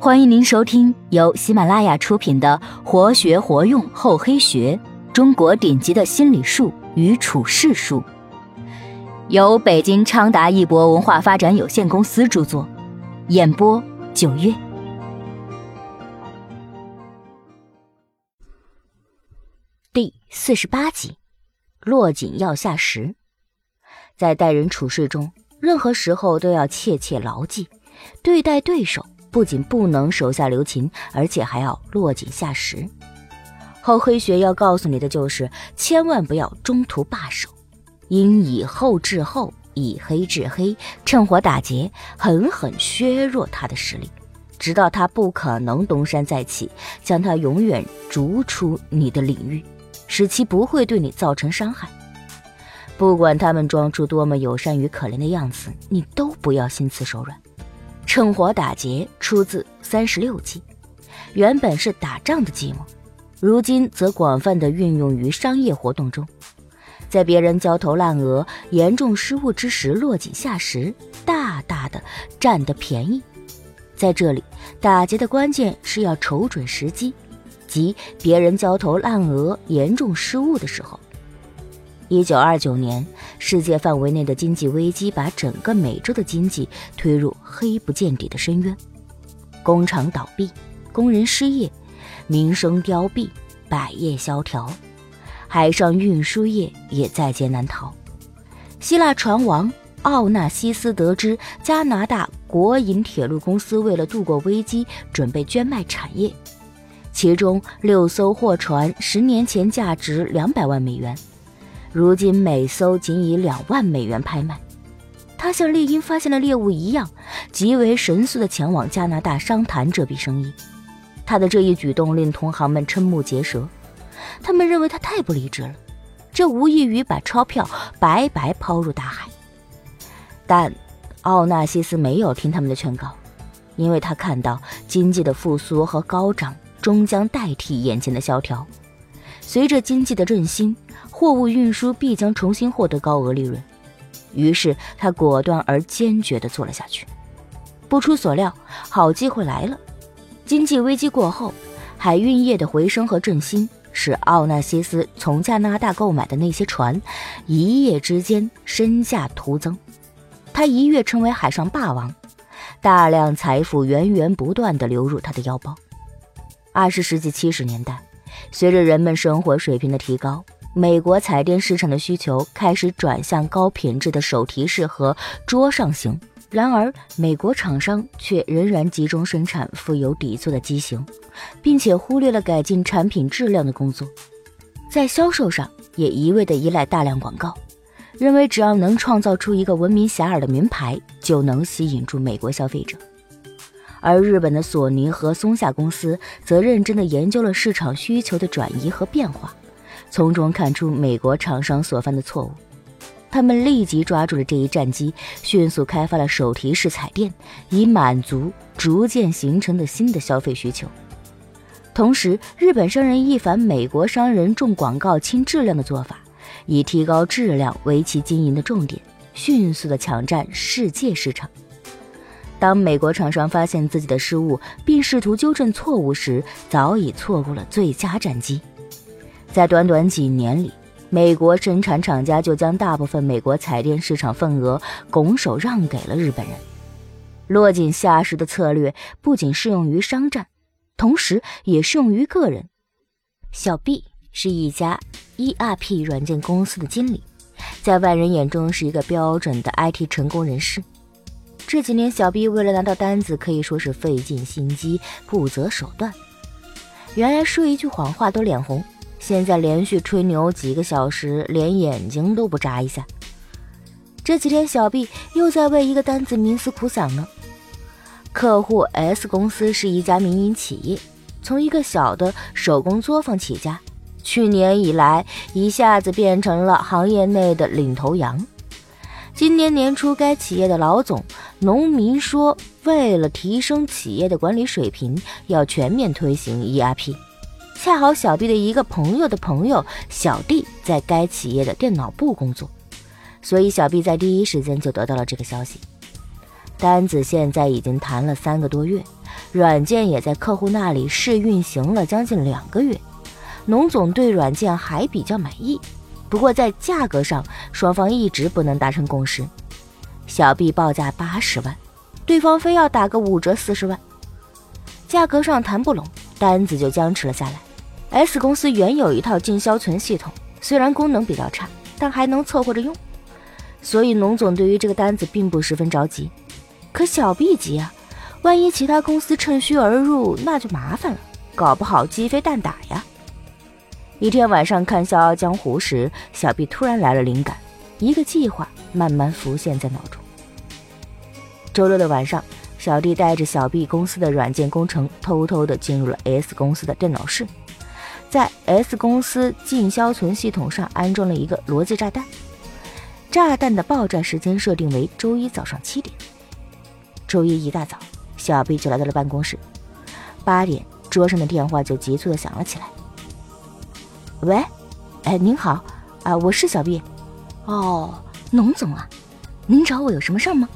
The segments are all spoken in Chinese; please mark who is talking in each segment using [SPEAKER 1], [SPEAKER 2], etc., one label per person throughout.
[SPEAKER 1] 欢迎您收听由喜马拉雅出品的《活学活用厚黑学：中国顶级的心理术与处世术》，由北京昌达一博文化发展有限公司著作，演播九月。第四十八集，落井要下石。在待人处事中，任何时候都要切切牢记，对待对手。不仅不能手下留情，而且还要落井下石。厚黑学要告诉你的就是，千万不要中途罢手，应以厚制厚，以黑制黑，趁火打劫，狠狠削弱他的实力，直到他不可能东山再起，将他永远逐出你的领域，使其不会对你造成伤害。不管他们装出多么友善与可怜的样子，你都不要心慈手软。趁火打劫出自三十六计，原本是打仗的计谋，如今则广泛的运用于商业活动中。在别人焦头烂额、严重失误之时落井下石，大大的占得便宜。在这里，打劫的关键是要瞅准时机，即别人焦头烂额、严重失误的时候。一九二九年，世界范围内的经济危机把整个美洲的经济推入黑不见底的深渊，工厂倒闭，工人失业，民生凋敝，百业萧条，海上运输业也在劫难逃。希腊船王奥纳西斯得知加拿大国营铁路公司为了度过危机，准备捐卖产业，其中六艘货船十年前价值两百万美元。如今每艘仅以两万美元拍卖，他像猎鹰发现了猎物一样，极为神速地前往加拿大商谈这笔生意。他的这一举动令同行们瞠目结舌，他们认为他太不理智了，这无异于把钞票白白抛入大海。但奥纳西斯没有听他们的劝告，因为他看到经济的复苏和高涨终将代替眼前的萧条。随着经济的振兴，货物运输必将重新获得高额利润。于是他果断而坚决地做了下去。不出所料，好机会来了。经济危机过后，海运业的回升和振兴，使奥纳西斯从加拿大购买的那些船，一夜之间身价突增。他一跃成为海上霸王，大量财富源源不断地流入他的腰包。二十世纪七十年代。随着人们生活水平的提高，美国彩电市场的需求开始转向高品质的手提式和桌上型。然而，美国厂商却仍然集中生产富有底座的机型，并且忽略了改进产品质量的工作。在销售上，也一味地依赖大量广告，认为只要能创造出一个闻名遐迩的名牌，就能吸引住美国消费者。而日本的索尼和松下公司则认真地研究了市场需求的转移和变化，从中看出美国厂商所犯的错误。他们立即抓住了这一战机，迅速开发了手提式彩电，以满足逐渐形成的新的消费需求。同时，日本商人一反美国商人重广告轻质量的做法，以提高质量为其经营的重点，迅速地抢占世界市场。当美国厂商发现自己的失误，并试图纠正错误时，早已错过了最佳战机。在短短几年里，美国生产厂家就将大部分美国彩电市场份额拱手让给了日本人。落井下石的策略不仅适用于商战，同时也适用于个人。小 B 是一家 ERP 软件公司的经理，在外人眼中是一个标准的 IT 成功人士。这几年，小 B 为了拿到单子，可以说是费尽心机、不择手段。原来说一句谎话都脸红，现在连续吹牛几个小时，连眼睛都不眨一下。这几天，小 B 又在为一个单子冥思苦想呢。客户 S 公司是一家民营企业，从一个小的手工作坊起家，去年以来一下子变成了行业内的领头羊。今年年初，该企业的老总农民说，为了提升企业的管理水平，要全面推行 ERP。恰好小 B 的一个朋友的朋友小弟在该企业的电脑部工作，所以小 B 在第一时间就得到了这个消息。单子现在已经谈了三个多月，软件也在客户那里试运行了将近两个月。农总对软件还比较满意，不过在价格上，双方一直不能达成共识。小 B 报价八十万，对方非要打个五折四十万，价格上谈不拢，单子就僵持了下来。S 公司原有一套进销存系统，虽然功能比较差，但还能凑合着用，所以农总对于这个单子并不十分着急。可小 B 急啊，万一其他公司趁虚而入，那就麻烦了，搞不好鸡飞蛋打呀。一天晚上看《笑傲江湖》时，小 B 突然来了灵感，一个计划慢慢浮现在脑中。周六的晚上，小弟带着小 B 公司的软件工程，偷偷的进入了 S 公司的电脑室，在 S 公司进销存系统上安装了一个逻辑炸弹，炸弹的爆炸时间设定为周一早上七点。周一一大早，小 B 就来到了办公室，八点，桌上的电话就急促的响了起来。喂，哎，您好，啊，我是小毕哦，农总啊，您找我有什么事儿吗？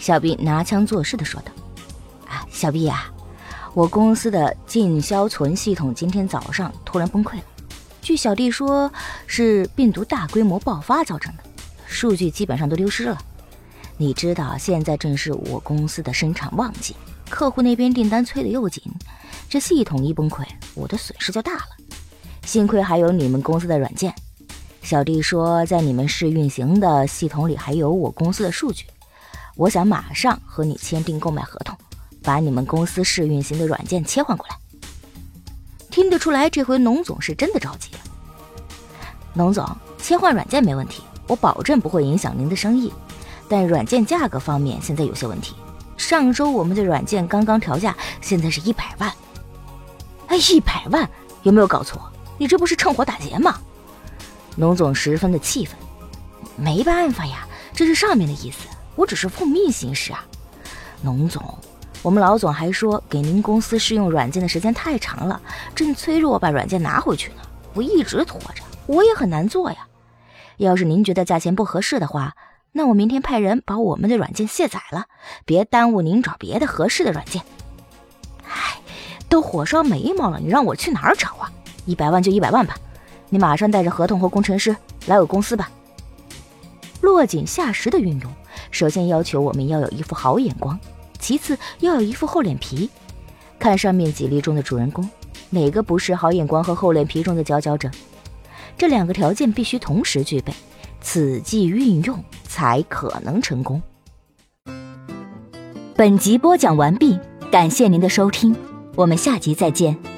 [SPEAKER 1] 小毕拿腔作势的说道：“啊，小毕呀，我公司的进销存系统今天早上突然崩溃了，据小弟说是病毒大规模爆发造成的，数据基本上都丢失了。你知道现在正是我公司的生产旺季，客户那边订单催得又紧，这系统一崩溃，我的损失就大了。”幸亏还有你们公司的软件，小弟说在你们试运行的系统里还有我公司的数据，我想马上和你签订购买合同，把你们公司试运行的软件切换过来。听得出来，这回农总是真的着急了。农总，切换软件没问题，我保证不会影响您的生意，但软件价格方面现在有些问题。上周我们的软件刚刚调价，现在是一百万。哎，一百万，有没有搞错？你这不是趁火打劫吗？龙总十分的气愤。没办法呀，这是上面的意思，我只是奉命行事啊。龙总，我们老总还说给您公司试用软件的时间太长了，正催着我把软件拿回去呢。我一直拖着，我也很难做呀。要是您觉得价钱不合适的话，那我明天派人把我们的软件卸载了，别耽误您找别的合适的软件。唉，都火烧眉毛了，你让我去哪儿找啊？一百万就一百万吧，你马上带着合同和工程师来我公司吧。落井下石的运用，首先要求我们要有一副好眼光，其次要有一副厚脸皮。看上面几例中的主人公，哪个不是好眼光和厚脸皮中的佼佼者？这两个条件必须同时具备，此计运用才可能成功。本集播讲完毕，感谢您的收听，我们下集再见。